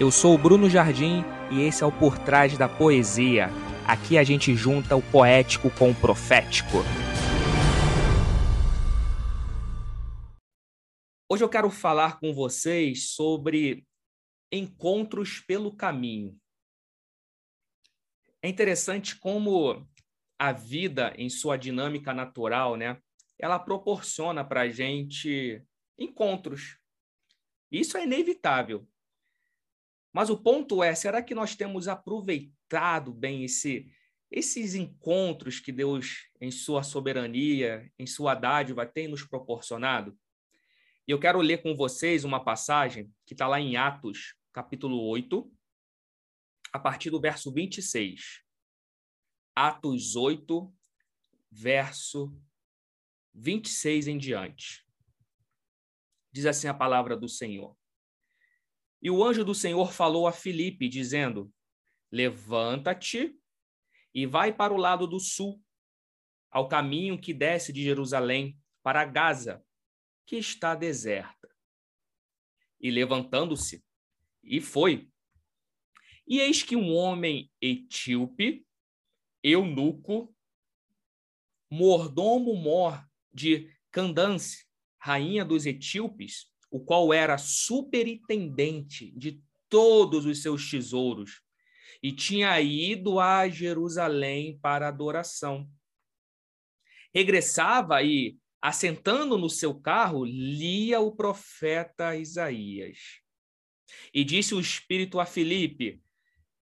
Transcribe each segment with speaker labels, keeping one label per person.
Speaker 1: Eu sou o Bruno Jardim e esse é o Por Trás da Poesia. Aqui a gente junta o poético com o profético. Hoje eu quero falar com vocês sobre encontros pelo caminho. É interessante como a vida, em sua dinâmica natural, né, ela proporciona para a gente encontros. Isso é inevitável. Mas o ponto é, será que nós temos aproveitado bem esse, esses encontros que Deus, em sua soberania, em sua dádiva, tem nos proporcionado? E eu quero ler com vocês uma passagem que está lá em Atos, capítulo 8, a partir do verso 26. Atos 8, verso 26 em diante. Diz assim a palavra do Senhor. E o anjo do Senhor falou a Filipe, dizendo: Levanta-te e vai para o lado do sul, ao caminho que desce de Jerusalém para Gaza, que está deserta. E levantando-se, e foi. E eis que um homem etíope, eunuco, mordomo mor de Candance, rainha dos etíopes, o qual era superintendente de todos os seus tesouros, e tinha ido a Jerusalém para adoração. Regressava e, assentando no seu carro, lia o profeta Isaías. E disse o Espírito a Filipe: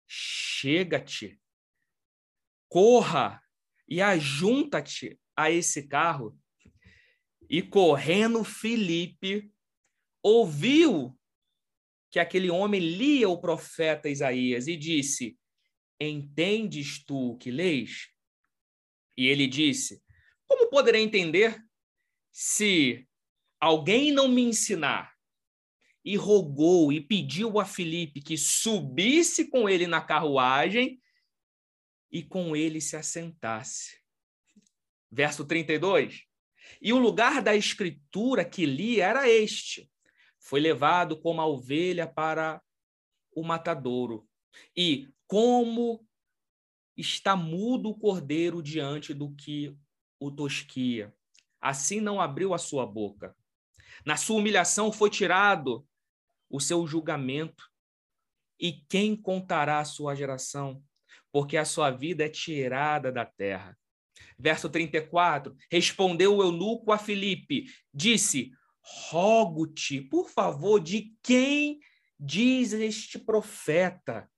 Speaker 1: Chega-te, corra e ajunta-te a esse carro. E correndo Filipe ouviu que aquele homem lia o profeta Isaías e disse: Entendes tu o que lês? E ele disse: Como poderei entender se alguém não me ensinar? E rogou e pediu a Filipe que subisse com ele na carruagem e com ele se assentasse. Verso 32. E o lugar da escritura que li era este: foi levado como a ovelha para o matadouro. E como está mudo o cordeiro diante do que o tosquia, assim não abriu a sua boca. Na sua humilhação foi tirado o seu julgamento. E quem contará a sua geração? Porque a sua vida é tirada da terra. Verso 34: Respondeu o eunuco a Filipe, disse: rogo-te, por favor, de quem diz este profeta?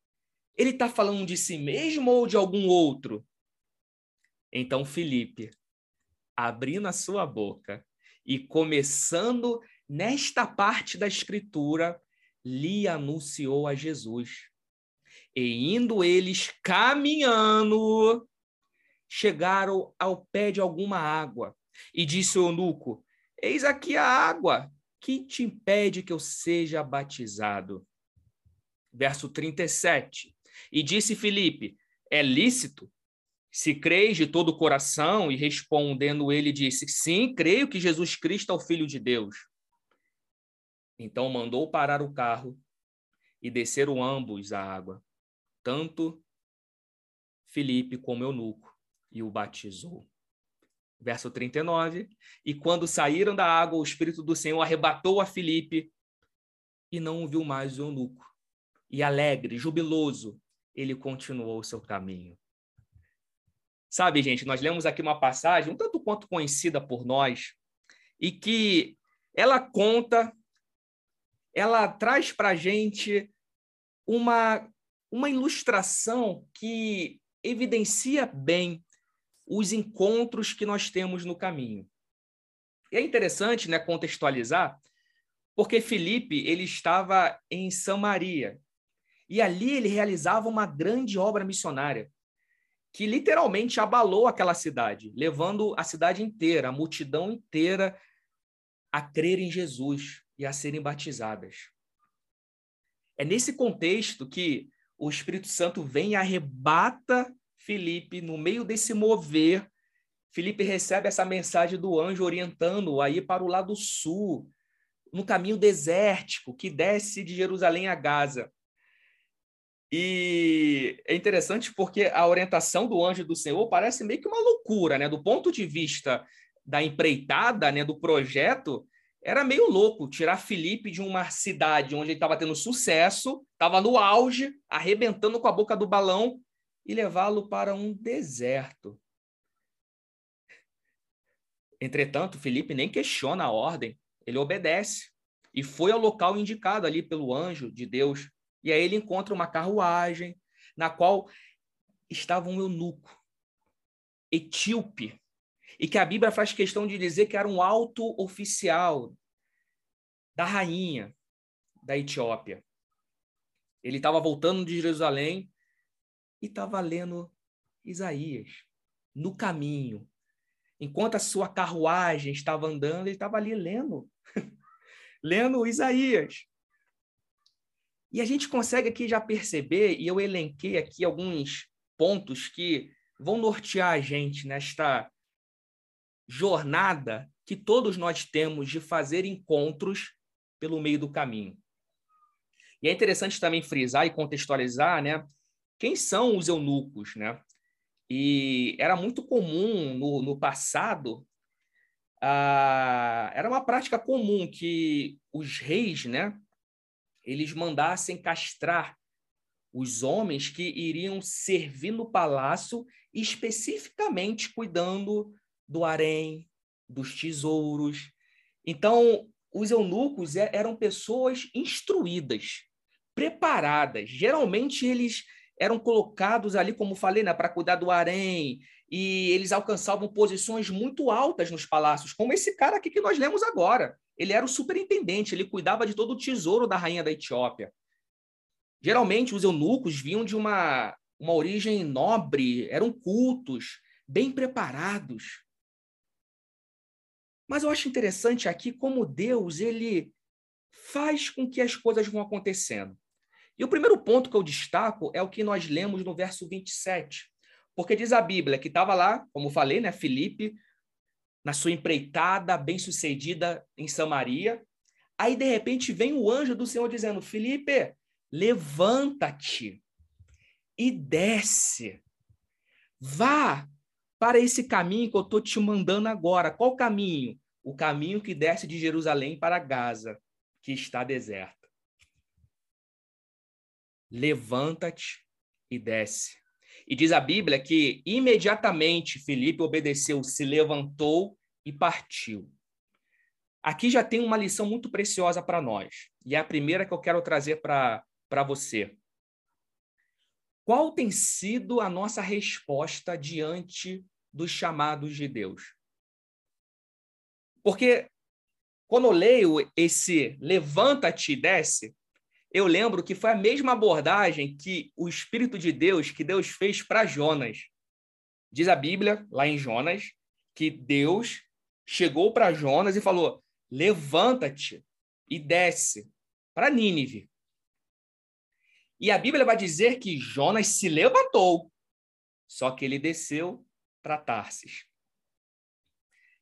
Speaker 1: Ele está falando de si mesmo ou de algum outro? Então, Felipe, abrindo a sua boca e começando nesta parte da escritura, lhe anunciou a Jesus. E indo eles caminhando, chegaram ao pé de alguma água. E disse o eunuco: Eis aqui a água que te impede que eu seja batizado. Verso 37. E disse Filipe: É lícito? Se creis de todo o coração, e respondendo ele disse: Sim, creio que Jesus Cristo é o Filho de Deus. Então mandou parar o carro e desceram ambos à água, tanto Filipe como eunuco, e o batizou verso 39. E quando saíram da água, o Espírito do Senhor arrebatou a Filipe e não viu mais o eunuco. E alegre, jubiloso, ele continuou o seu caminho. Sabe, gente, nós lemos aqui uma passagem um tanto quanto conhecida por nós e que ela conta, ela traz para a gente uma, uma ilustração que evidencia bem os encontros que nós temos no caminho. E é interessante, né, contextualizar, porque Felipe ele estava em Samaria e ali ele realizava uma grande obra missionária que literalmente abalou aquela cidade, levando a cidade inteira, a multidão inteira a crer em Jesus e a serem batizadas. É nesse contexto que o Espírito Santo vem e arrebata Felipe, no meio desse mover, Felipe recebe essa mensagem do anjo orientando-o a ir para o lado sul, no caminho desértico que desce de Jerusalém a Gaza. E é interessante porque a orientação do anjo do Senhor parece meio que uma loucura, né? Do ponto de vista da empreitada, né, do projeto, era meio louco tirar Felipe de uma cidade onde ele estava tendo sucesso, estava no auge, arrebentando com a boca do balão, e levá-lo para um deserto. Entretanto, Felipe nem questiona a ordem, ele obedece e foi ao local indicado ali pelo anjo de Deus. E aí ele encontra uma carruagem na qual estava um eunuco etíope, e que a Bíblia faz questão de dizer que era um alto oficial da rainha da Etiópia. Ele estava voltando de Jerusalém e estava lendo Isaías no caminho. Enquanto a sua carruagem estava andando, ele estava ali lendo, lendo Isaías. E a gente consegue aqui já perceber, e eu elenquei aqui alguns pontos que vão nortear a gente nesta jornada que todos nós temos de fazer encontros pelo meio do caminho. E é interessante também frisar e contextualizar, né? Quem são os eunucos, né? E era muito comum no, no passado, era uma prática comum que os reis, né? Eles mandassem castrar os homens que iriam servir no palácio, especificamente cuidando do harém, dos tesouros. Então, os eunucos eram pessoas instruídas, preparadas. Geralmente, eles eram colocados ali, como falei, né, para cuidar do harém, e eles alcançavam posições muito altas nos palácios, como esse cara aqui que nós lemos agora. Ele era o superintendente, ele cuidava de todo o tesouro da rainha da Etiópia. Geralmente, os eunucos vinham de uma, uma origem nobre, eram cultos, bem preparados. Mas eu acho interessante aqui como Deus ele faz com que as coisas vão acontecendo. E o primeiro ponto que eu destaco é o que nós lemos no verso 27. Porque diz a Bíblia que estava lá, como falei, né, Felipe, na sua empreitada bem-sucedida em Samaria. Aí, de repente, vem o anjo do Senhor dizendo: Felipe, levanta-te e desce. Vá para esse caminho que eu estou te mandando agora. Qual caminho? O caminho que desce de Jerusalém para Gaza, que está deserta. Levanta-te e desce. E diz a Bíblia que imediatamente Felipe obedeceu, se levantou e partiu. Aqui já tem uma lição muito preciosa para nós. E é a primeira que eu quero trazer para você. Qual tem sido a nossa resposta diante dos chamados de Deus. Porque quando eu leio esse levanta-te e desce, eu lembro que foi a mesma abordagem que o Espírito de Deus, que Deus fez para Jonas. Diz a Bíblia, lá em Jonas, que Deus chegou para Jonas e falou: levanta-te e desce para Nínive. E a Bíblia vai dizer que Jonas se levantou, só que ele desceu para Tarsis.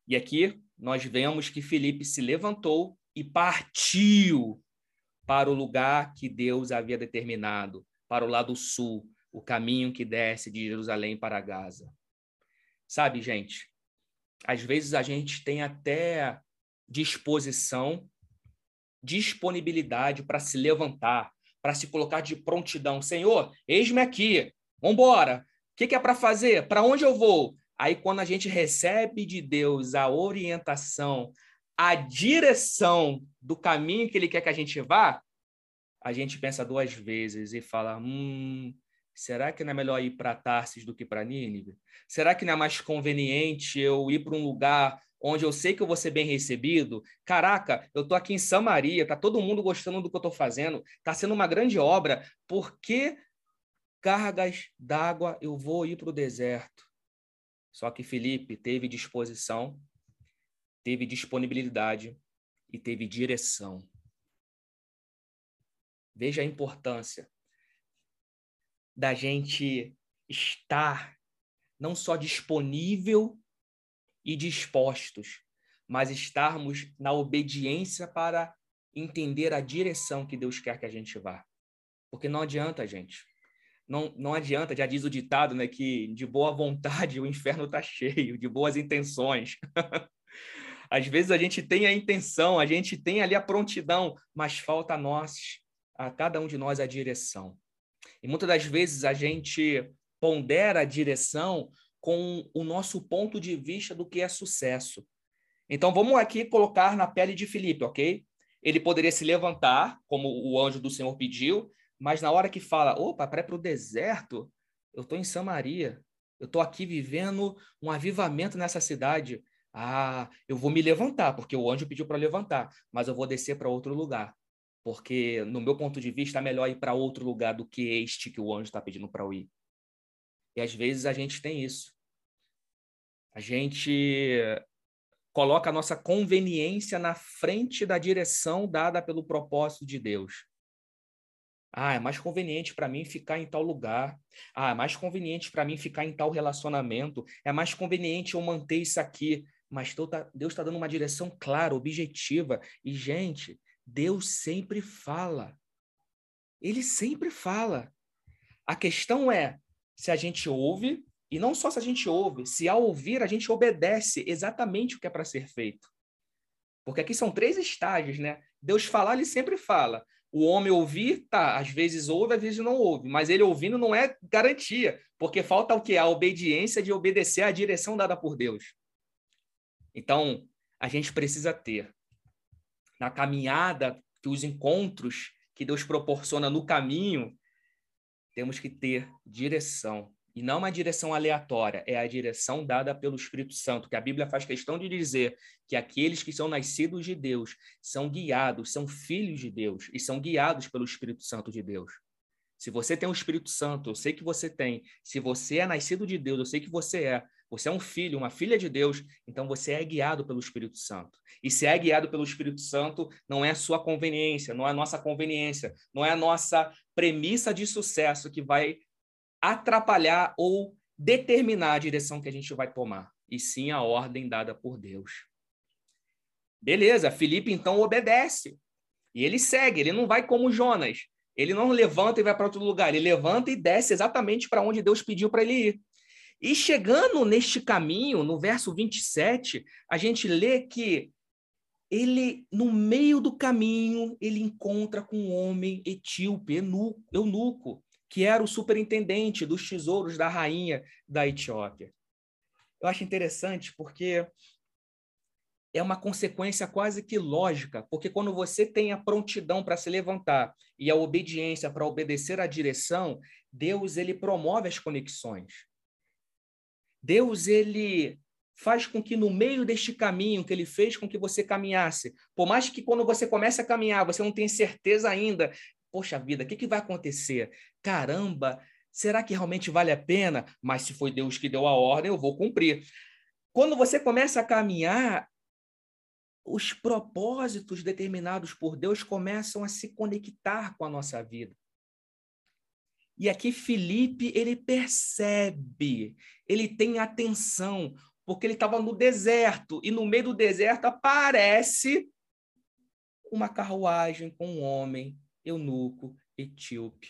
Speaker 1: E aqui nós vemos que Felipe se levantou e partiu para o lugar que Deus havia determinado, para o lado sul, o caminho que desce de Jerusalém para Gaza. Sabe, gente, às vezes a gente tem até disposição, disponibilidade para se levantar, para se colocar de prontidão. Senhor, eis-me aqui, vamos embora, que, que é para fazer? Para onde eu vou? Aí, quando a gente recebe de Deus a orientação, a direção do caminho que Ele quer que a gente vá, a gente pensa duas vezes e fala: hum, será que não é melhor ir para Tarsis do que para Nínive? Será que não é mais conveniente eu ir para um lugar onde eu sei que eu vou ser bem recebido? Caraca, eu estou aqui em Samaria, tá todo mundo gostando do que eu estou fazendo, está sendo uma grande obra. Por que cargas d'água, eu vou ir para o deserto. Só que Felipe teve disposição, teve disponibilidade e teve direção. Veja a importância da gente estar não só disponível e dispostos, mas estarmos na obediência para entender a direção que Deus quer que a gente vá. Porque não adianta, gente não, não adianta, já diz o ditado, né, que de boa vontade o inferno está cheio, de boas intenções. Às vezes a gente tem a intenção, a gente tem ali a prontidão, mas falta a nós, a cada um de nós, a direção. E muitas das vezes a gente pondera a direção com o nosso ponto de vista do que é sucesso. Então vamos aqui colocar na pele de Filipe, ok? Ele poderia se levantar, como o anjo do Senhor pediu, mas na hora que fala, opa, para para o deserto, eu estou em Samaria, eu estou aqui vivendo um avivamento nessa cidade. Ah, eu vou me levantar, porque o anjo pediu para levantar, mas eu vou descer para outro lugar, porque no meu ponto de vista é melhor ir para outro lugar do que este que o anjo está pedindo para eu ir. E às vezes a gente tem isso. A gente coloca a nossa conveniência na frente da direção dada pelo propósito de Deus. Ah, é mais conveniente para mim ficar em tal lugar. Ah, é mais conveniente para mim ficar em tal relacionamento. É mais conveniente eu manter isso aqui. Mas Deus está dando uma direção clara, objetiva. E, gente, Deus sempre fala. Ele sempre fala. A questão é se a gente ouve, e não só se a gente ouve, se ao ouvir a gente obedece exatamente o que é para ser feito. Porque aqui são três estágios, né? Deus falar, ele sempre fala. O homem ouvir, tá, às vezes ouve, às vezes não ouve, mas ele ouvindo não é garantia, porque falta o que? A obediência de obedecer à direção dada por Deus. Então, a gente precisa ter na caminhada, que os encontros que Deus proporciona no caminho, temos que ter direção. E não uma direção aleatória, é a direção dada pelo Espírito Santo, que a Bíblia faz questão de dizer que aqueles que são nascidos de Deus são guiados, são filhos de Deus e são guiados pelo Espírito Santo de Deus. Se você tem o Espírito Santo, eu sei que você tem. Se você é nascido de Deus, eu sei que você é. Você é um filho, uma filha de Deus, então você é guiado pelo Espírito Santo. E se é guiado pelo Espírito Santo, não é a sua conveniência, não é a nossa conveniência, não é a nossa premissa de sucesso que vai atrapalhar ou determinar a direção que a gente vai tomar, e sim a ordem dada por Deus. Beleza, Felipe então obedece. E ele segue, ele não vai como Jonas. Ele não levanta e vai para outro lugar, ele levanta e desce exatamente para onde Deus pediu para ele ir. E chegando neste caminho, no verso 27, a gente lê que ele, no meio do caminho, ele encontra com um homem etíope, eunuco, que era o superintendente dos tesouros da rainha da Etiópia. Eu acho interessante porque é uma consequência quase que lógica, porque quando você tem a prontidão para se levantar e a obediência para obedecer à direção, Deus ele promove as conexões. Deus ele faz com que no meio deste caminho que ele fez com que você caminhasse, por mais que quando você começa a caminhar, você não tenha certeza ainda poxa vida, o que, que vai acontecer? Caramba, será que realmente vale a pena? Mas se foi Deus que deu a ordem, eu vou cumprir. Quando você começa a caminhar, os propósitos determinados por Deus começam a se conectar com a nossa vida. E aqui Felipe, ele percebe, ele tem atenção, porque ele estava no deserto, e no meio do deserto aparece uma carruagem com um homem eunuco, etíope.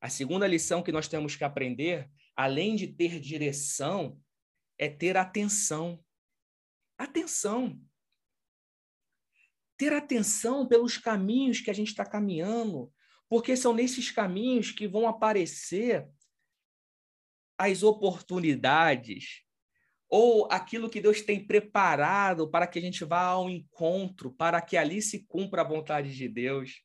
Speaker 1: A segunda lição que nós temos que aprender, além de ter direção, é ter atenção. Atenção. Ter atenção pelos caminhos que a gente está caminhando, porque são nesses caminhos que vão aparecer as oportunidades ou aquilo que Deus tem preparado para que a gente vá ao encontro, para que ali se cumpra a vontade de Deus.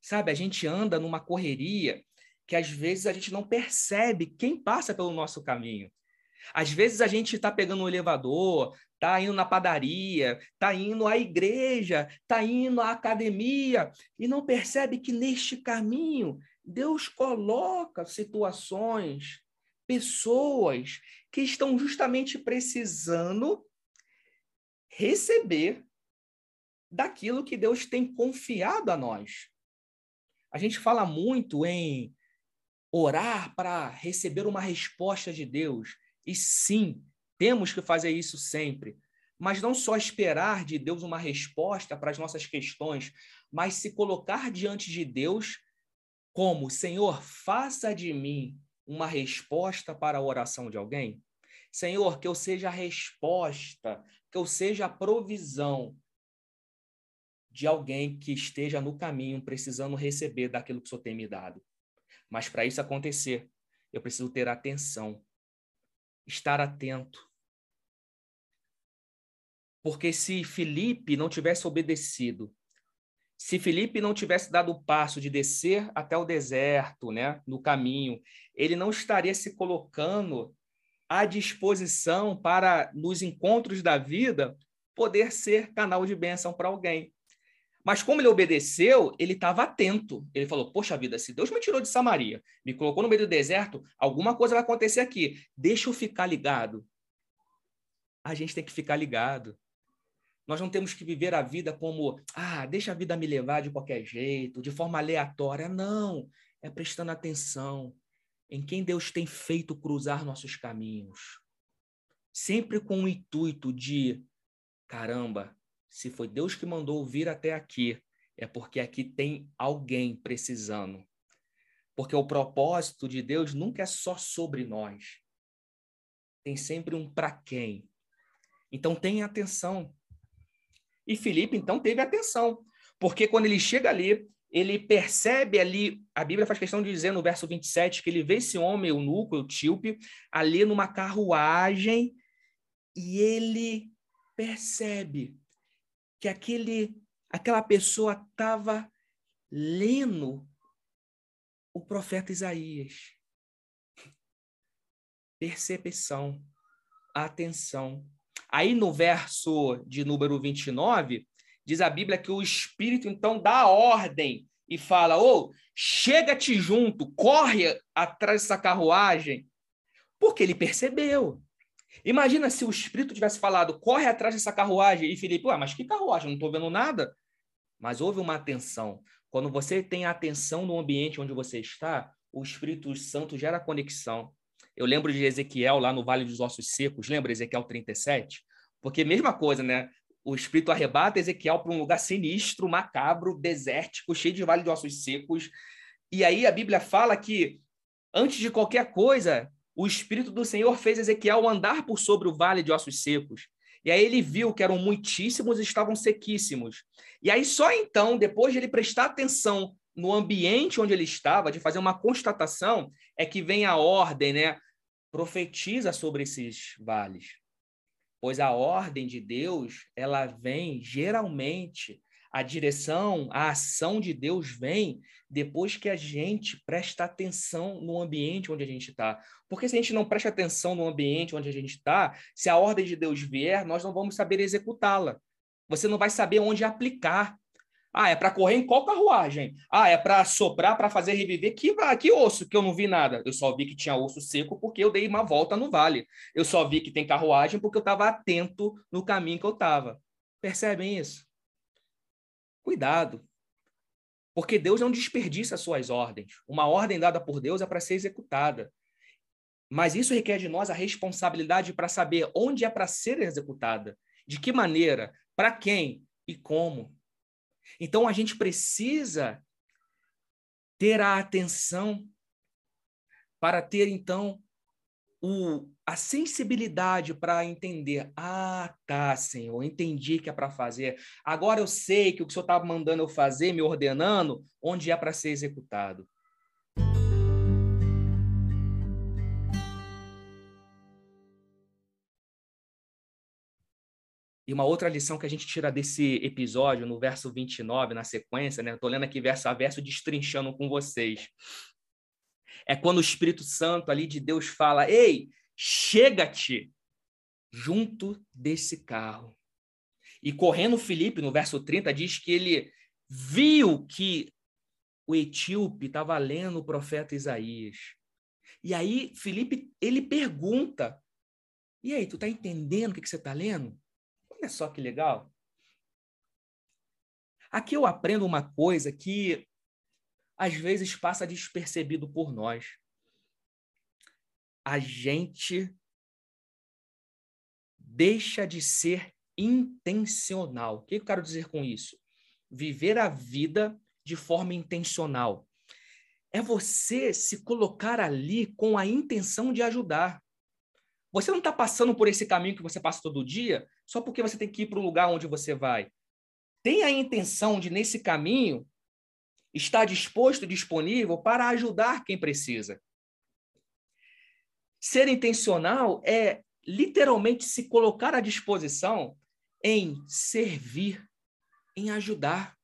Speaker 1: Sabe, a gente anda numa correria que às vezes a gente não percebe quem passa pelo nosso caminho. Às vezes a gente está pegando um elevador, está indo na padaria, está indo à igreja, está indo à academia e não percebe que neste caminho Deus coloca situações, pessoas que estão justamente precisando receber daquilo que Deus tem confiado a nós. A gente fala muito em orar para receber uma resposta de Deus. E sim, temos que fazer isso sempre. Mas não só esperar de Deus uma resposta para as nossas questões, mas se colocar diante de Deus como, Senhor, faça de mim uma resposta para a oração de alguém? Senhor, que eu seja a resposta, que eu seja a provisão de alguém que esteja no caminho precisando receber daquilo que o Senhor tem me dado. Mas para isso acontecer, eu preciso ter atenção, estar atento. Porque se Felipe não tivesse obedecido, se Felipe não tivesse dado o passo de descer até o deserto, né, no caminho, ele não estaria se colocando à disposição para, nos encontros da vida, poder ser canal de bênção para alguém. Mas como ele obedeceu, ele estava atento. Ele falou: Poxa vida, se Deus me tirou de Samaria, me colocou no meio do deserto, alguma coisa vai acontecer aqui. Deixa eu ficar ligado. A gente tem que ficar ligado. Nós não temos que viver a vida como, ah, deixa a vida me levar de qualquer jeito, de forma aleatória. Não. É prestando atenção em quem Deus tem feito cruzar nossos caminhos. Sempre com o intuito de, caramba, se foi Deus que mandou vir até aqui, é porque aqui tem alguém precisando. Porque o propósito de Deus nunca é só sobre nós. Tem sempre um para quem. Então tenha atenção. E Felipe então teve atenção, porque quando ele chega ali, ele percebe ali, a Bíblia faz questão de dizer no verso 27 que ele vê esse homem, o núcleo, o tíope, ali numa carruagem, e ele percebe que aquele, aquela pessoa estava lendo o profeta Isaías. Percepção, atenção. Aí no verso de número 29, diz a Bíblia que o Espírito então dá ordem e fala: "Ô, oh, chega-te junto, corre atrás dessa carruagem", porque ele percebeu. Imagina se o Espírito tivesse falado, corre atrás dessa carruagem, e Felipe, ué, mas que carruagem? Não estou vendo nada. Mas houve uma atenção. Quando você tem atenção no ambiente onde você está, o Espírito Santo gera conexão. Eu lembro de Ezequiel lá no Vale dos Ossos Secos, lembra Ezequiel 37? Porque mesma coisa, né? O Espírito arrebata Ezequiel para um lugar sinistro, macabro, desértico, cheio de vale de ossos secos. E aí a Bíblia fala que, antes de qualquer coisa, o Espírito do Senhor fez Ezequiel andar por sobre o vale de ossos secos. E aí ele viu que eram muitíssimos e estavam sequíssimos. E aí só então, depois de ele prestar atenção no ambiente onde ele estava, de fazer uma constatação, é que vem a ordem, né? Profetiza sobre esses vales. Pois a ordem de Deus, ela vem geralmente a direção, a ação de Deus vem depois que a gente presta atenção no ambiente onde a gente está. Porque se a gente não presta atenção no ambiente onde a gente está, se a ordem de Deus vier, nós não vamos saber executá-la. Você não vai saber onde aplicar. Ah, é para correr em qual carruagem? Ah, é para soprar, para fazer reviver? Que, que osso que eu não vi nada? Eu só vi que tinha osso seco porque eu dei uma volta no vale. Eu só vi que tem carruagem porque eu estava atento no caminho que eu estava. Percebem isso? Cuidado. Porque Deus não desperdiça as suas ordens. Uma ordem dada por Deus é para ser executada. Mas isso requer de nós a responsabilidade para saber onde é para ser executada, de que maneira, para quem e como. Então a gente precisa ter a atenção para ter então o, a sensibilidade para entender. Ah, tá, Senhor, entendi que é para fazer. Agora eu sei que o que o Senhor estava mandando eu fazer, me ordenando, onde é para ser executado. E uma outra lição que a gente tira desse episódio, no verso 29, na sequência, né? Estou lendo aqui verso a verso, destrinchando com vocês é quando o Espírito Santo ali de Deus fala: Ei, chega-te junto desse carro. E correndo Felipe, no verso 30, diz que ele viu que o etíope estava lendo o profeta Isaías. E aí Felipe, ele pergunta, e aí, tu está entendendo o que, que você está lendo? Olha só que legal. Aqui eu aprendo uma coisa que às vezes passa despercebido por nós. A gente deixa de ser intencional. O que eu quero dizer com isso? Viver a vida de forma intencional. é você se colocar ali com a intenção de ajudar. Você não está passando por esse caminho que você passa todo dia só porque você tem que ir para o lugar onde você vai. Tem a intenção de, nesse caminho, estar disposto e disponível para ajudar quem precisa. Ser intencional é literalmente se colocar à disposição em servir, em ajudar.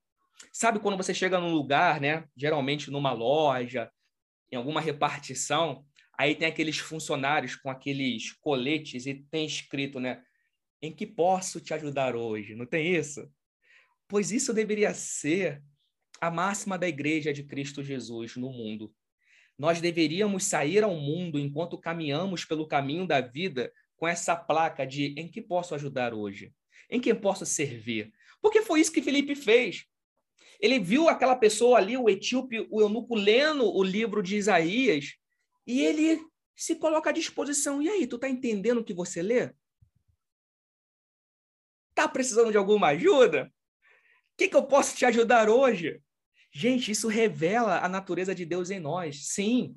Speaker 1: Sabe quando você chega num lugar, né? Geralmente numa loja, em alguma repartição, aí tem aqueles funcionários com aqueles coletes e tem escrito, né? Em que posso te ajudar hoje? Não tem isso? Pois isso deveria ser a máxima da igreja de Cristo Jesus no mundo. Nós deveríamos sair ao mundo enquanto caminhamos pelo caminho da vida com essa placa de em que posso ajudar hoje? Em quem posso servir? Porque foi isso que Felipe fez. Ele viu aquela pessoa ali, o etíope, o eunuco, lendo o livro de Isaías, e ele se coloca à disposição. E aí, tu tá entendendo o que você lê? Tá precisando de alguma ajuda? O que, que eu posso te ajudar hoje? Gente, isso revela a natureza de Deus em nós. Sim,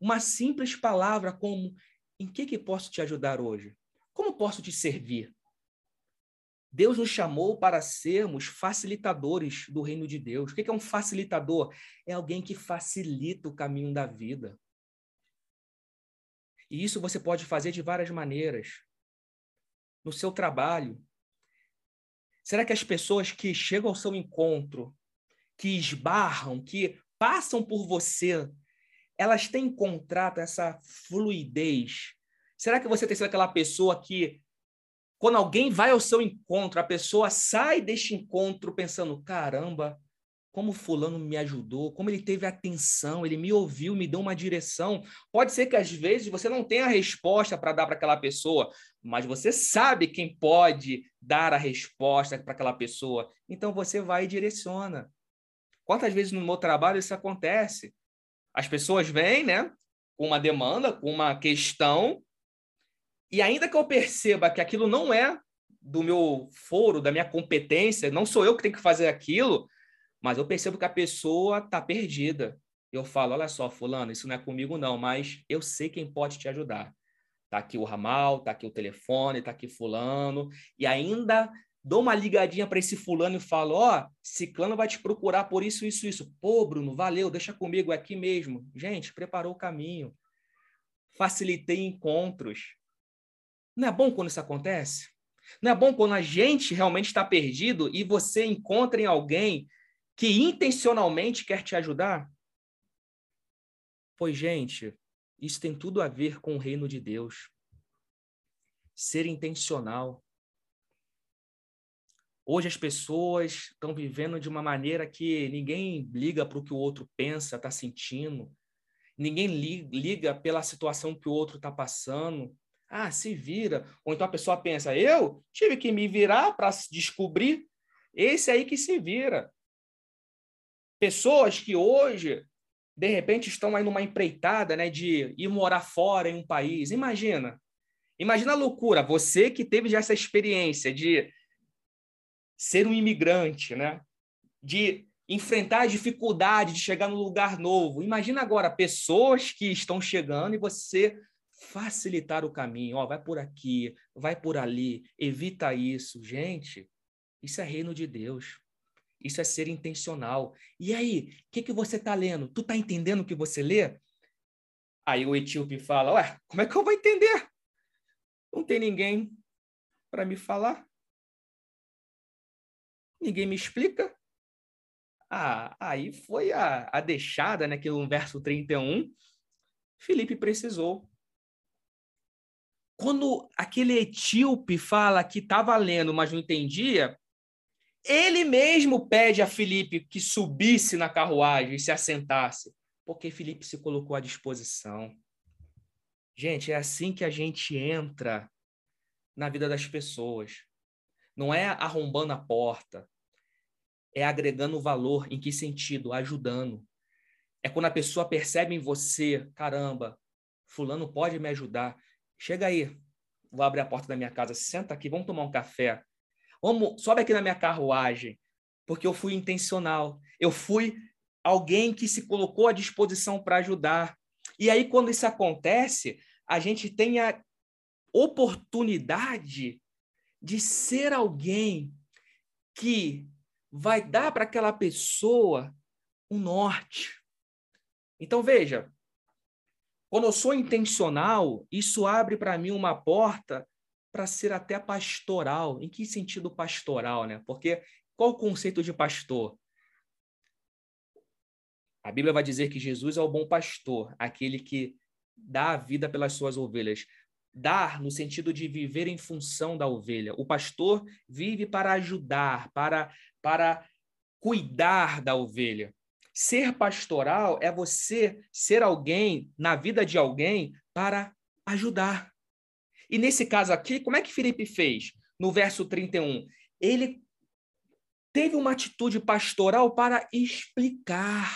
Speaker 1: uma simples palavra como em que, que posso te ajudar hoje? Como posso te servir? Deus nos chamou para sermos facilitadores do reino de Deus. O que é um facilitador? É alguém que facilita o caminho da vida. E isso você pode fazer de várias maneiras. No seu trabalho. Será que as pessoas que chegam ao seu encontro, que esbarram, que passam por você, elas têm encontrado essa fluidez? Será que você tem sido aquela pessoa que quando alguém vai ao seu encontro, a pessoa sai deste encontro pensando: caramba, como fulano me ajudou, como ele teve atenção, ele me ouviu, me deu uma direção. Pode ser que às vezes você não tenha a resposta para dar para aquela pessoa, mas você sabe quem pode dar a resposta para aquela pessoa. Então você vai e direciona. Quantas vezes no meu trabalho isso acontece? As pessoas vêm, né, com uma demanda, com uma questão, e ainda que eu perceba que aquilo não é do meu foro, da minha competência, não sou eu que tenho que fazer aquilo, mas eu percebo que a pessoa está perdida. Eu falo, olha só, fulano, isso não é comigo não, mas eu sei quem pode te ajudar. Tá aqui o ramal, tá aqui o telefone, tá aqui fulano, e ainda dou uma ligadinha para esse fulano e falo, ó, oh, ciclano vai te procurar por isso, isso, isso. Pô, Bruno, valeu, deixa comigo é aqui mesmo. Gente, preparou o caminho. Facilitei encontros. Não é bom quando isso acontece? Não é bom quando a gente realmente está perdido e você encontra em alguém que intencionalmente quer te ajudar? Pois, gente, isso tem tudo a ver com o reino de Deus. Ser intencional. Hoje as pessoas estão vivendo de uma maneira que ninguém liga para o que o outro pensa, está sentindo. Ninguém liga pela situação que o outro está passando. Ah, se vira. Ou então a pessoa pensa, eu tive que me virar para descobrir. Esse aí que se vira. Pessoas que hoje, de repente, estão aí numa empreitada né, de ir morar fora em um país. Imagina. Imagina a loucura. Você que teve já essa experiência de ser um imigrante, né? De enfrentar a dificuldade de chegar num lugar novo. Imagina agora pessoas que estão chegando e você facilitar o caminho. Ó, vai por aqui, vai por ali, evita isso. Gente, isso é reino de Deus. Isso é ser intencional. E aí, o que, que você está lendo? Tu está entendendo o que você lê? Aí o etíope fala: Ué, como é que eu vou entender? Não tem ninguém para me falar. Ninguém me explica. Ah, aí foi a, a deixada, né, que no verso 31, Felipe precisou quando aquele etíope fala que estava lendo, mas não entendia, ele mesmo pede a Filipe que subisse na carruagem e se assentasse, porque Filipe se colocou à disposição. Gente, é assim que a gente entra na vida das pessoas. Não é arrombando a porta, é agregando valor. Em que sentido? Ajudando. É quando a pessoa percebe em você, caramba, fulano pode me ajudar. Chega aí, vou abrir a porta da minha casa, senta aqui, vamos tomar um café. Vamos, sobe aqui na minha carruagem, porque eu fui intencional. Eu fui alguém que se colocou à disposição para ajudar. E aí, quando isso acontece, a gente tem a oportunidade de ser alguém que vai dar para aquela pessoa um norte. Então, veja, quando eu sou intencional, isso abre para mim uma porta para ser até pastoral. Em que sentido pastoral, né? Porque qual o conceito de pastor? A Bíblia vai dizer que Jesus é o bom pastor, aquele que dá a vida pelas suas ovelhas. Dar no sentido de viver em função da ovelha. O pastor vive para ajudar, para, para cuidar da ovelha. Ser pastoral é você ser alguém na vida de alguém para ajudar. E nesse caso aqui, como é que Felipe fez? No verso 31, ele teve uma atitude pastoral para explicar,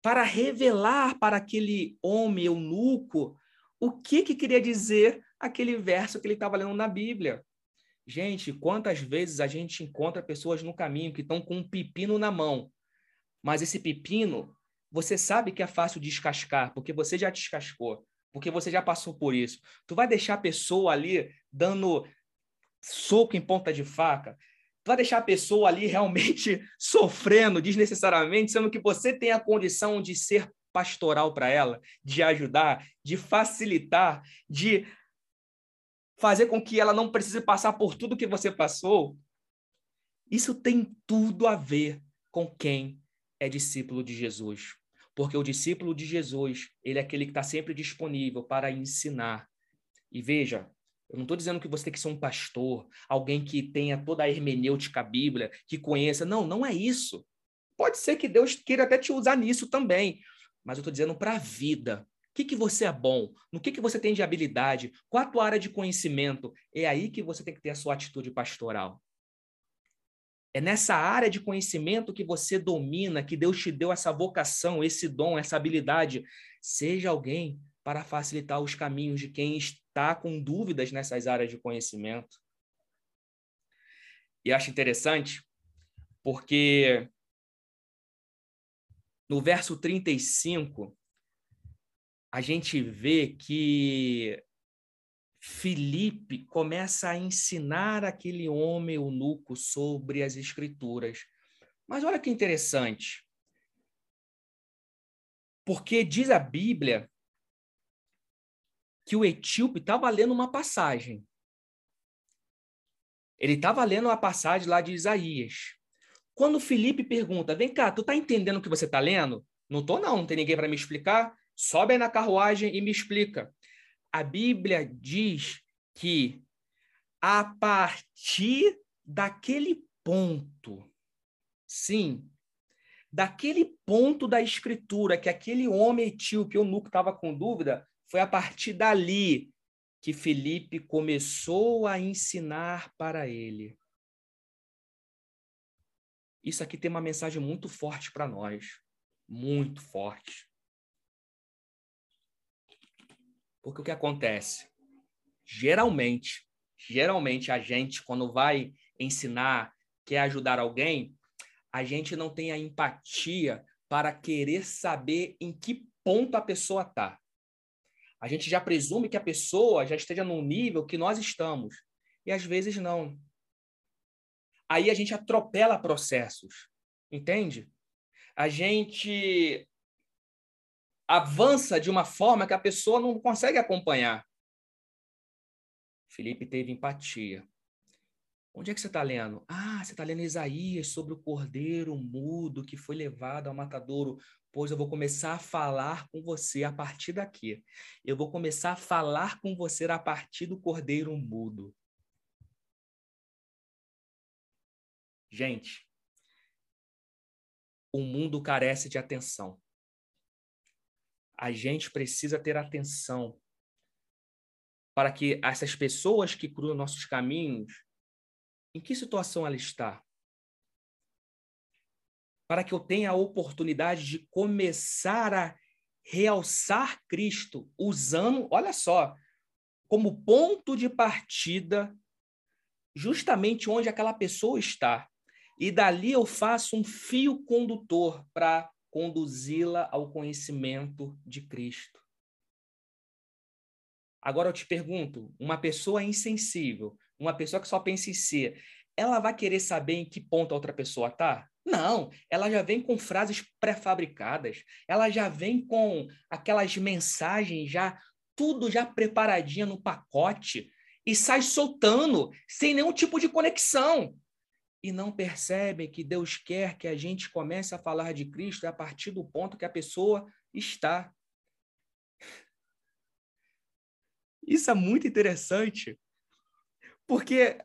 Speaker 1: para revelar para aquele homem eunuco o que, que queria dizer aquele verso que ele estava lendo na Bíblia. Gente, quantas vezes a gente encontra pessoas no caminho que estão com um pepino na mão, mas esse pepino, você sabe que é fácil descascar, porque você já descascou, porque você já passou por isso. Tu vai deixar a pessoa ali dando soco em ponta de faca? Tu vai deixar a pessoa ali realmente sofrendo desnecessariamente, sendo que você tem a condição de ser pastoral para ela, de ajudar, de facilitar, de fazer com que ela não precise passar por tudo que você passou. Isso tem tudo a ver com quem é discípulo de Jesus. Porque o discípulo de Jesus, ele é aquele que está sempre disponível para ensinar. E veja, eu não estou dizendo que você tem que ser um pastor, alguém que tenha toda a hermenêutica bíblia, que conheça. Não, não é isso. Pode ser que Deus queira até te usar nisso também. Mas eu estou dizendo para a vida. O que, que você é bom? No que, que você tem de habilidade? Qual a tua área de conhecimento? É aí que você tem que ter a sua atitude pastoral. É nessa área de conhecimento que você domina, que Deus te deu essa vocação, esse dom, essa habilidade. Seja alguém para facilitar os caminhos de quem está com dúvidas nessas áreas de conhecimento. E acho interessante, porque no verso 35, a gente vê que Filipe começa a ensinar aquele homem eunuco sobre as escrituras. Mas olha que interessante. Porque diz a Bíblia que o etíope estava lendo uma passagem. Ele estava lendo uma passagem lá de Isaías. Quando Felipe pergunta, vem cá, tu tá entendendo o que você está lendo? Não tô não, não tem ninguém para me explicar. Sobe aí na carruagem e me explica a Bíblia diz que a partir daquele ponto, sim, daquele ponto da escritura que aquele homem etíope, Nuco estava com dúvida, foi a partir dali que Felipe começou a ensinar para ele. Isso aqui tem uma mensagem muito forte para nós, muito forte. Porque o que acontece? Geralmente, geralmente a gente, quando vai ensinar, quer ajudar alguém, a gente não tem a empatia para querer saber em que ponto a pessoa está. A gente já presume que a pessoa já esteja num nível que nós estamos. E às vezes não. Aí a gente atropela processos, entende? A gente avança de uma forma que a pessoa não consegue acompanhar. Felipe teve empatia. Onde é que você está lendo? Ah, você está lendo Isaías sobre o cordeiro mudo que foi levado ao matadouro. Pois eu vou começar a falar com você a partir daqui. Eu vou começar a falar com você a partir do cordeiro mudo. Gente, o mundo carece de atenção a gente precisa ter atenção para que essas pessoas que cruzam nossos caminhos, em que situação ela está? Para que eu tenha a oportunidade de começar a realçar Cristo, usando, olha só, como ponto de partida, justamente onde aquela pessoa está. e dali eu faço um fio condutor para conduzi-la ao conhecimento de Cristo. Agora eu te pergunto, uma pessoa insensível, uma pessoa que só pensa em si, ela vai querer saber em que ponto a outra pessoa está? Não, ela já vem com frases pré-fabricadas, ela já vem com aquelas mensagens já tudo já preparadinha no pacote e sai soltando sem nenhum tipo de conexão. E não percebe que Deus quer que a gente comece a falar de Cristo a partir do ponto que a pessoa está. Isso é muito interessante, porque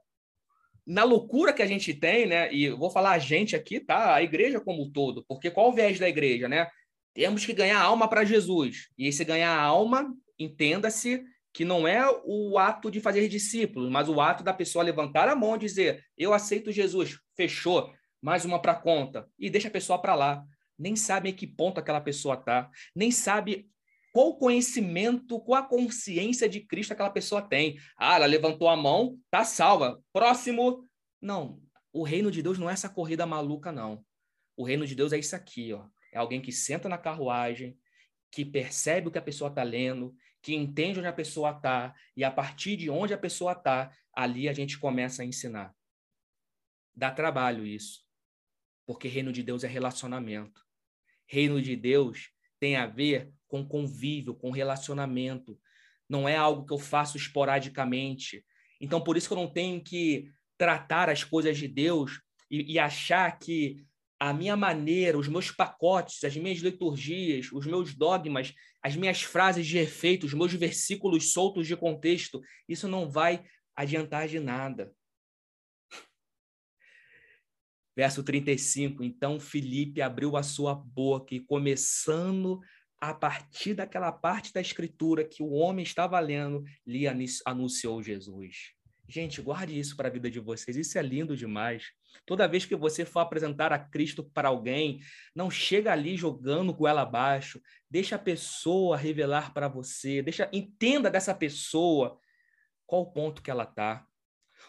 Speaker 1: na loucura que a gente tem, né? E vou falar a gente aqui, tá? A igreja como um todo, porque qual o viés da igreja, né? Temos que ganhar alma para Jesus. E esse ganhar alma, entenda-se que não é o ato de fazer discípulos, mas o ato da pessoa levantar a mão e dizer: Eu aceito Jesus, fechou, mais uma para conta, e deixa a pessoa para lá. Nem sabe em que ponto aquela pessoa tá, nem sabe qual conhecimento, qual a consciência de Cristo aquela pessoa tem. Ah, ela levantou a mão, tá salva. Próximo. Não, o reino de Deus não é essa corrida maluca, não. O reino de Deus é isso aqui, ó. É alguém que senta na carruagem, que percebe o que a pessoa está lendo, que entende onde a pessoa está, e a partir de onde a pessoa está, ali a gente começa a ensinar. Dá trabalho isso, porque reino de Deus é relacionamento. Reino de Deus tem a ver com convívio, com relacionamento. Não é algo que eu faço esporadicamente. Então, por isso que eu não tenho que tratar as coisas de Deus e, e achar que a minha maneira, os meus pacotes, as minhas liturgias, os meus dogmas, as minhas frases de efeito, os meus versículos soltos de contexto, isso não vai adiantar de nada. Verso 35. Então Felipe abriu a sua boca e, começando a partir daquela parte da escritura que o homem estava lendo, lhe anunciou Jesus. Gente, guarde isso para a vida de vocês, isso é lindo demais. Toda vez que você for apresentar a Cristo para alguém, não chega ali jogando goela abaixo, deixa a pessoa revelar para você, deixa entenda dessa pessoa qual o ponto que ela está.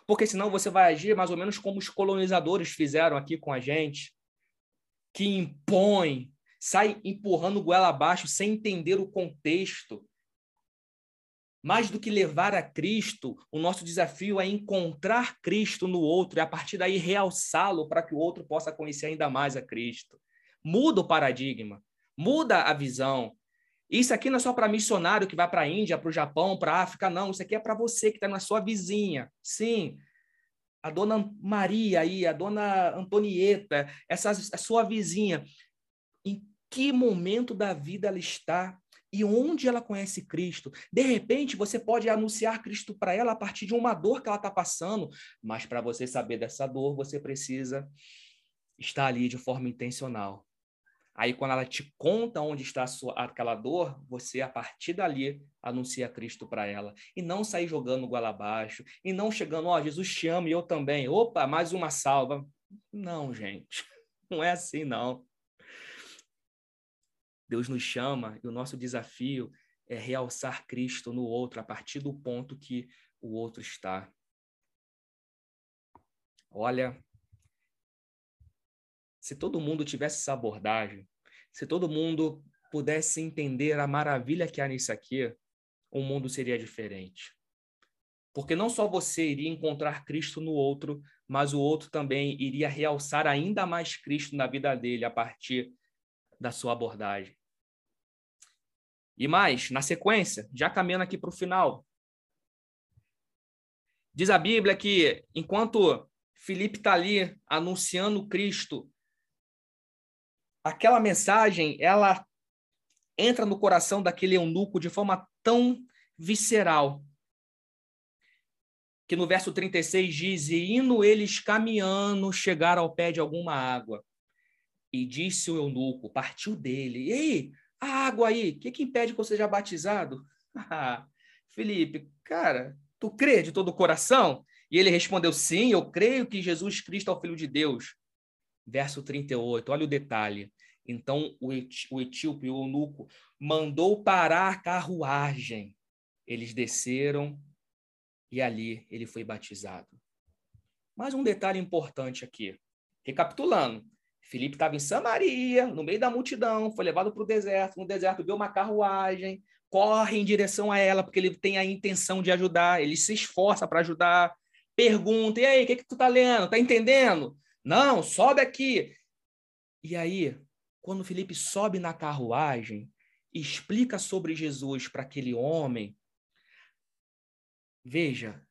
Speaker 1: Porque senão você vai agir mais ou menos como os colonizadores fizeram aqui com a gente, que impõem sai empurrando goela abaixo sem entender o contexto. Mais do que levar a Cristo, o nosso desafio é encontrar Cristo no outro e a partir daí realçá-lo para que o outro possa conhecer ainda mais a Cristo. Muda o paradigma, muda a visão. Isso aqui não é só para missionário que vai para a Índia, para o Japão, para a África, não. Isso aqui é para você que está na sua vizinha. Sim, a dona Maria aí, a dona Antonieta, essa a sua vizinha em que momento da vida ela está e onde ela conhece Cristo. De repente, você pode anunciar Cristo para ela a partir de uma dor que ela está passando, mas para você saber dessa dor, você precisa estar ali de forma intencional. Aí, quando ela te conta onde está sua, aquela dor, você, a partir dali, anuncia Cristo para ela. E não sair jogando goela abaixo, e não chegando, ó, oh, Jesus te ama e eu também. Opa, mais uma salva. Não, gente, não é assim, não. Deus nos chama e o nosso desafio é realçar Cristo no outro a partir do ponto que o outro está. Olha, se todo mundo tivesse essa abordagem, se todo mundo pudesse entender a maravilha que há nisso aqui, o mundo seria diferente. Porque não só você iria encontrar Cristo no outro, mas o outro também iria realçar ainda mais Cristo na vida dele a partir da sua abordagem. E mais, na sequência, já caminhando aqui para o final. Diz a Bíblia que enquanto Felipe está ali anunciando Cristo, aquela mensagem ela entra no coração daquele eunuco de forma tão visceral que no verso 36 diz: E indo eles caminhando, chegaram ao pé de alguma água. E disse o eunuco, partiu dele: Ei, a água aí, o que, que impede que você seja batizado? Felipe, cara, tu crê de todo o coração? E ele respondeu: Sim, eu creio que Jesus Cristo é o Filho de Deus. Verso 38, olha o detalhe. Então o etíope, o eunuco, mandou parar a carruagem. Eles desceram e ali ele foi batizado. Mais um detalhe importante aqui. recapitulando. Filipe estava em Samaria, no meio da multidão, foi levado para o deserto. No deserto viu uma carruagem, corre em direção a ela, porque ele tem a intenção de ajudar, ele se esforça para ajudar. Pergunta: e aí, o que, que tu tá lendo? Tá entendendo? Não, sobe aqui. E aí, quando Felipe sobe na carruagem, explica sobre Jesus para aquele homem, veja,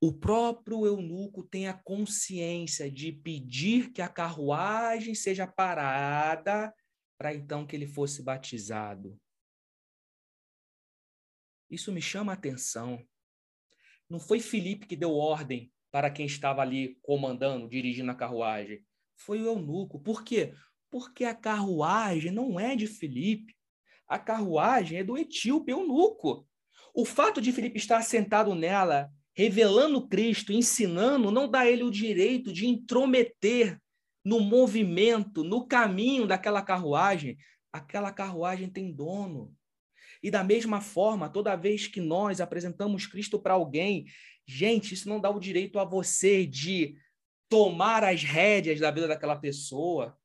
Speaker 1: o próprio eunuco tem a consciência de pedir que a carruagem seja parada para então que ele fosse batizado. Isso me chama a atenção. Não foi Felipe que deu ordem para quem estava ali comandando, dirigindo a carruagem. Foi o eunuco. Por quê? Porque a carruagem não é de Felipe. A carruagem é do etíope eunuco. O fato de Felipe estar sentado nela, revelando Cristo, ensinando, não dá a ele o direito de intrometer no movimento, no caminho daquela carruagem. Aquela carruagem tem dono. E da mesma forma, toda vez que nós apresentamos Cristo para alguém, gente, isso não dá o direito a você de tomar as rédeas da vida daquela pessoa.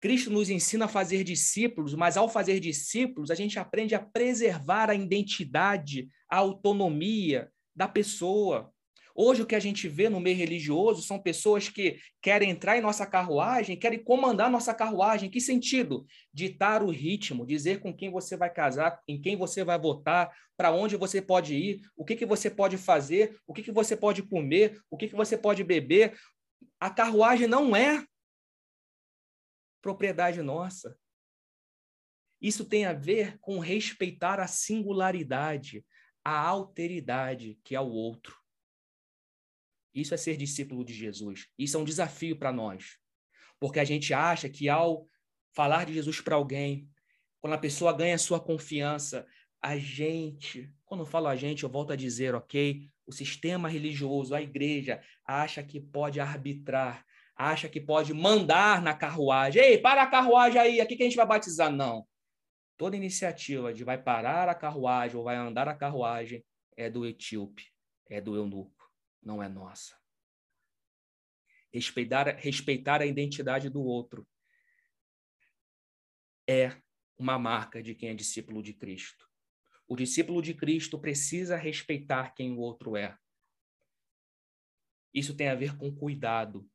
Speaker 1: Cristo nos ensina a fazer discípulos, mas ao fazer discípulos, a gente aprende a preservar a identidade, a autonomia da pessoa. Hoje, o que a gente vê no meio religioso são pessoas que querem entrar em nossa carruagem, querem comandar nossa carruagem. Em que sentido? Ditar o ritmo, dizer com quem você vai casar, em quem você vai votar, para onde você pode ir, o que, que você pode fazer, o que, que você pode comer, o que, que você pode beber. A carruagem não é propriedade nossa. Isso tem a ver com respeitar a singularidade, a alteridade que é o outro. Isso é ser discípulo de Jesus. Isso é um desafio para nós. Porque a gente acha que ao falar de Jesus para alguém, quando a pessoa ganha sua confiança, a gente, quando eu falo a gente, eu volto a dizer, ok? O sistema religioso, a igreja, acha que pode arbitrar, acha que pode mandar na carruagem. Ei, para a carruagem aí, aqui que a gente vai batizar. Não. Toda iniciativa de vai parar a carruagem ou vai andar a carruagem é do etíope, é do eunuco não é nossa. Respeitar, respeitar a identidade do outro é uma marca de quem é discípulo de Cristo. O discípulo de Cristo precisa respeitar quem o outro é. Isso tem a ver com cuidado.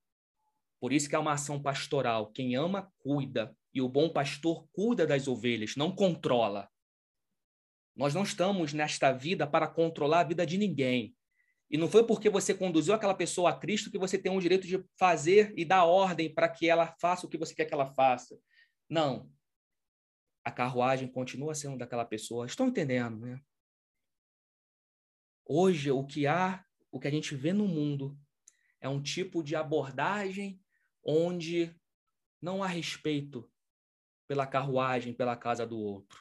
Speaker 1: Por isso que é uma ação pastoral. Quem ama, cuida. E o bom pastor cuida das ovelhas, não controla. Nós não estamos nesta vida para controlar a vida de ninguém. E não foi porque você conduziu aquela pessoa a Cristo que você tem o direito de fazer e dar ordem para que ela faça o que você quer que ela faça. Não. A carruagem continua sendo daquela pessoa. Estão entendendo, né? Hoje, o que há, o que a gente vê no mundo, é um tipo de abordagem onde não há respeito pela carruagem, pela casa do outro.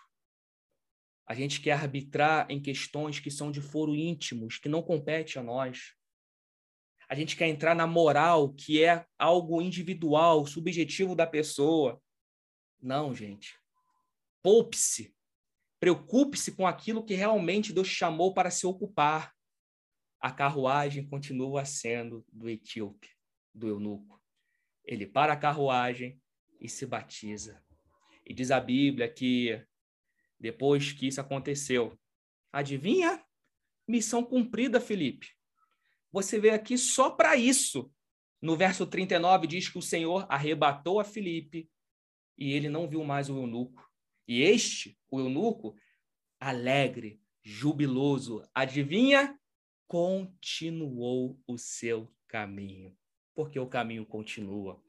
Speaker 1: A gente quer arbitrar em questões que são de foro íntimos, que não compete a nós. A gente quer entrar na moral, que é algo individual, subjetivo da pessoa. Não, gente. Poupe-se. Preocupe-se com aquilo que realmente Deus chamou para se ocupar. A carruagem continua sendo do etíope, do eunuco. Ele para a carruagem e se batiza. E diz a Bíblia que depois que isso aconteceu. Adivinha? Missão cumprida, Felipe. Você veio aqui só para isso. No verso 39 diz que o Senhor arrebatou a Felipe e ele não viu mais o eunuco. E este, o eunuco, alegre, jubiloso, adivinha? Continuou o seu caminho. Porque o caminho continua.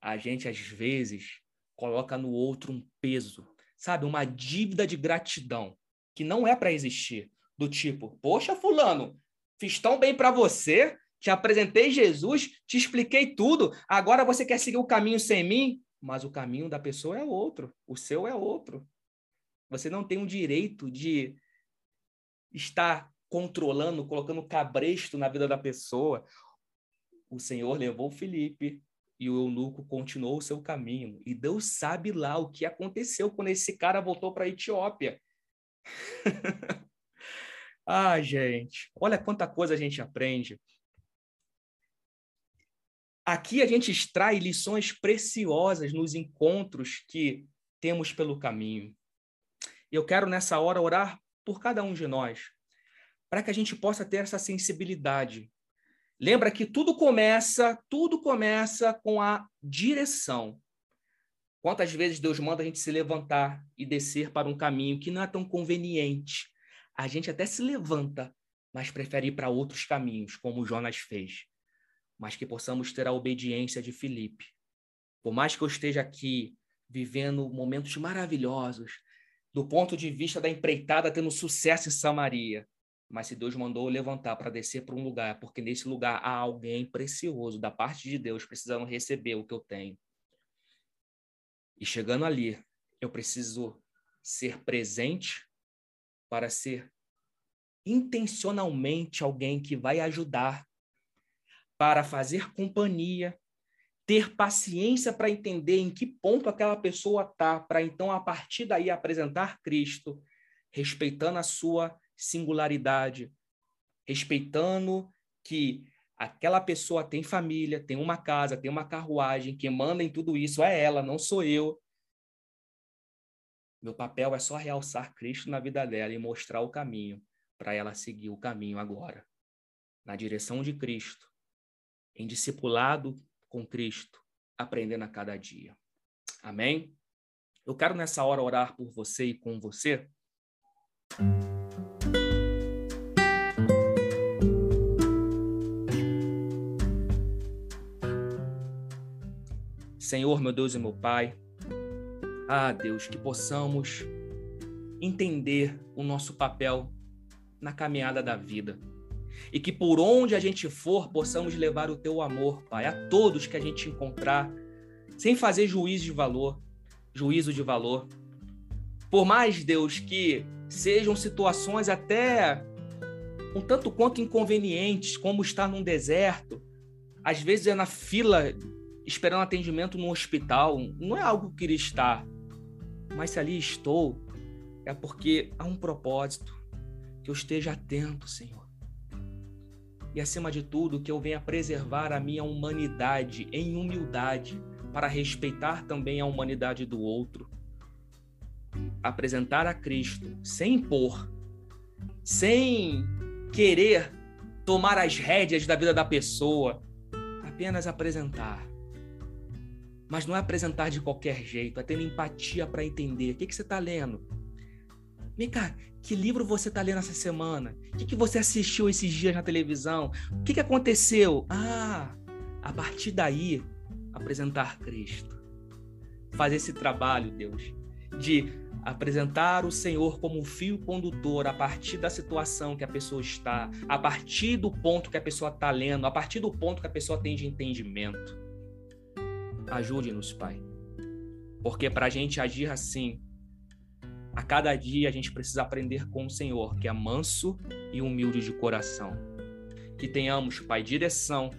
Speaker 1: A gente, às vezes, coloca no outro um peso sabe, uma dívida de gratidão que não é para existir, do tipo, poxa, fulano, fiz tão bem para você, te apresentei Jesus, te expliquei tudo, agora você quer seguir o caminho sem mim? Mas o caminho da pessoa é outro, o seu é outro. Você não tem o direito de estar controlando, colocando cabresto na vida da pessoa. O Senhor levou Felipe e o eunuco continuou o seu caminho. E Deus sabe lá o que aconteceu quando esse cara voltou para a Etiópia. ah, gente, olha quanta coisa a gente aprende. Aqui a gente extrai lições preciosas nos encontros que temos pelo caminho. Eu quero nessa hora orar por cada um de nós, para que a gente possa ter essa sensibilidade. Lembra que tudo começa, tudo começa com a direção. Quantas vezes Deus manda a gente se levantar e descer para um caminho que não é tão conveniente? A gente até se levanta, mas prefere ir para outros caminhos, como Jonas fez. Mas que possamos ter a obediência de Filipe. Por mais que eu esteja aqui vivendo momentos maravilhosos, do ponto de vista da empreitada tendo sucesso em Samaria, mas se Deus mandou levantar para descer para um lugar, porque nesse lugar há alguém precioso da parte de Deus precisando receber o que eu tenho. E chegando ali, eu preciso ser presente para ser intencionalmente alguém que vai ajudar, para fazer companhia, ter paciência para entender em que ponto aquela pessoa está, para então, a partir daí, apresentar Cristo, respeitando a sua singularidade, respeitando que aquela pessoa tem família, tem uma casa, tem uma carruagem, que manda em tudo isso é ela, não sou eu. Meu papel é só realçar Cristo na vida dela e mostrar o caminho para ela seguir o caminho agora, na direção de Cristo, em discipulado com Cristo, aprendendo a cada dia. Amém? Eu quero nessa hora orar por você e com você. Senhor, meu Deus e meu Pai, ah, Deus, que possamos entender o nosso papel na caminhada da vida. E que por onde a gente for, possamos levar o teu amor, Pai, a todos que a gente encontrar, sem fazer juízo de valor, juízo de valor. Por mais, Deus, que sejam situações até um tanto quanto inconvenientes, como estar num deserto, às vezes é na fila esperando atendimento no hospital, não é algo que queria estar. Mas se ali estou, é porque há um propósito, que eu esteja atento, Senhor. E acima de tudo, que eu venha preservar a minha humanidade em humildade, para respeitar também a humanidade do outro. Apresentar a Cristo sem impor, sem querer tomar as rédeas da vida da pessoa, apenas apresentar mas não é apresentar de qualquer jeito, é tendo empatia para entender. O que, que você está lendo? Vem cá, que livro você está lendo essa semana? O que, que você assistiu esses dias na televisão? O que, que aconteceu? Ah, a partir daí, apresentar Cristo. Fazer esse trabalho, Deus, de apresentar o Senhor como um fio condutor a partir da situação que a pessoa está, a partir do ponto que a pessoa está lendo, a partir do ponto que a pessoa tem de entendimento. Ajude-nos, Pai. Porque para a gente agir assim, a cada dia a gente precisa aprender com o Senhor, que é manso e humilde de coração. Que tenhamos, Pai, direção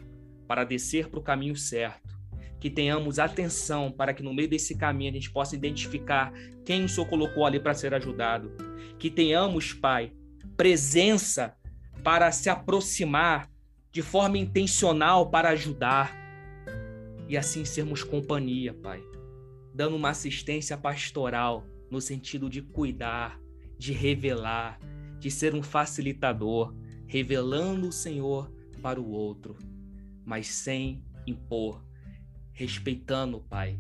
Speaker 1: para descer para o caminho certo. Que tenhamos atenção para que no meio desse caminho a gente possa identificar quem o Senhor colocou ali para ser ajudado. Que tenhamos, Pai, presença para se aproximar de forma intencional para ajudar e assim sermos companhia, Pai, dando uma assistência pastoral no sentido de cuidar, de revelar, de ser um facilitador, revelando o Senhor para o outro, mas sem impor, respeitando, Pai,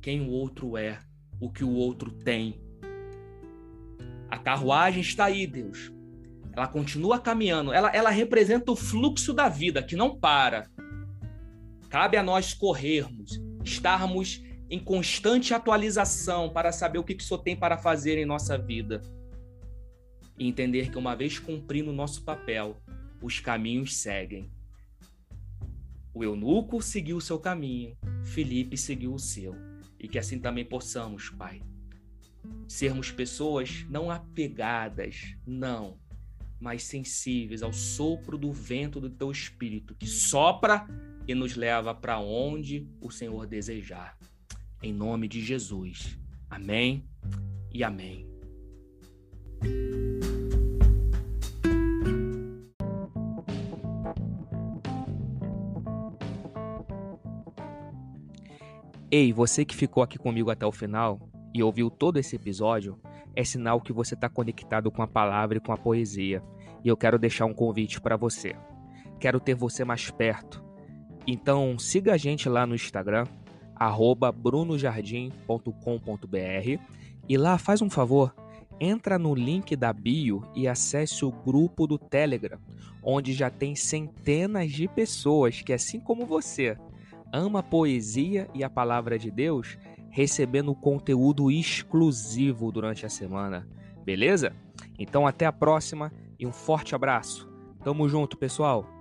Speaker 1: quem o outro é, o que o outro tem. A carruagem está aí, Deus. Ela continua caminhando, ela, ela representa o fluxo da vida que não para Cabe a nós corrermos, estarmos em constante atualização para saber o que, que o Senhor tem para fazer em nossa vida. E entender que uma vez cumprindo o nosso papel, os caminhos seguem. O eunuco seguiu o seu caminho, Felipe seguiu o seu. E que assim também possamos, Pai, sermos pessoas não apegadas, não, mas sensíveis ao sopro do vento do teu espírito, que sopra e nos leva para onde o Senhor desejar. Em nome de Jesus. Amém e amém. Ei, você que ficou aqui comigo até o final e ouviu todo esse episódio, é sinal que você está conectado com a palavra e com a poesia. E eu quero deixar um convite para você. Quero ter você mais perto. Então siga a gente lá no Instagram, brunojardim.com.br e lá faz um favor, entra no link da bio e acesse o grupo do Telegram, onde já tem centenas de pessoas que, assim como você, ama a poesia e a palavra de Deus, recebendo conteúdo exclusivo durante a semana. Beleza? Então até a próxima e um forte abraço. Tamo junto, pessoal.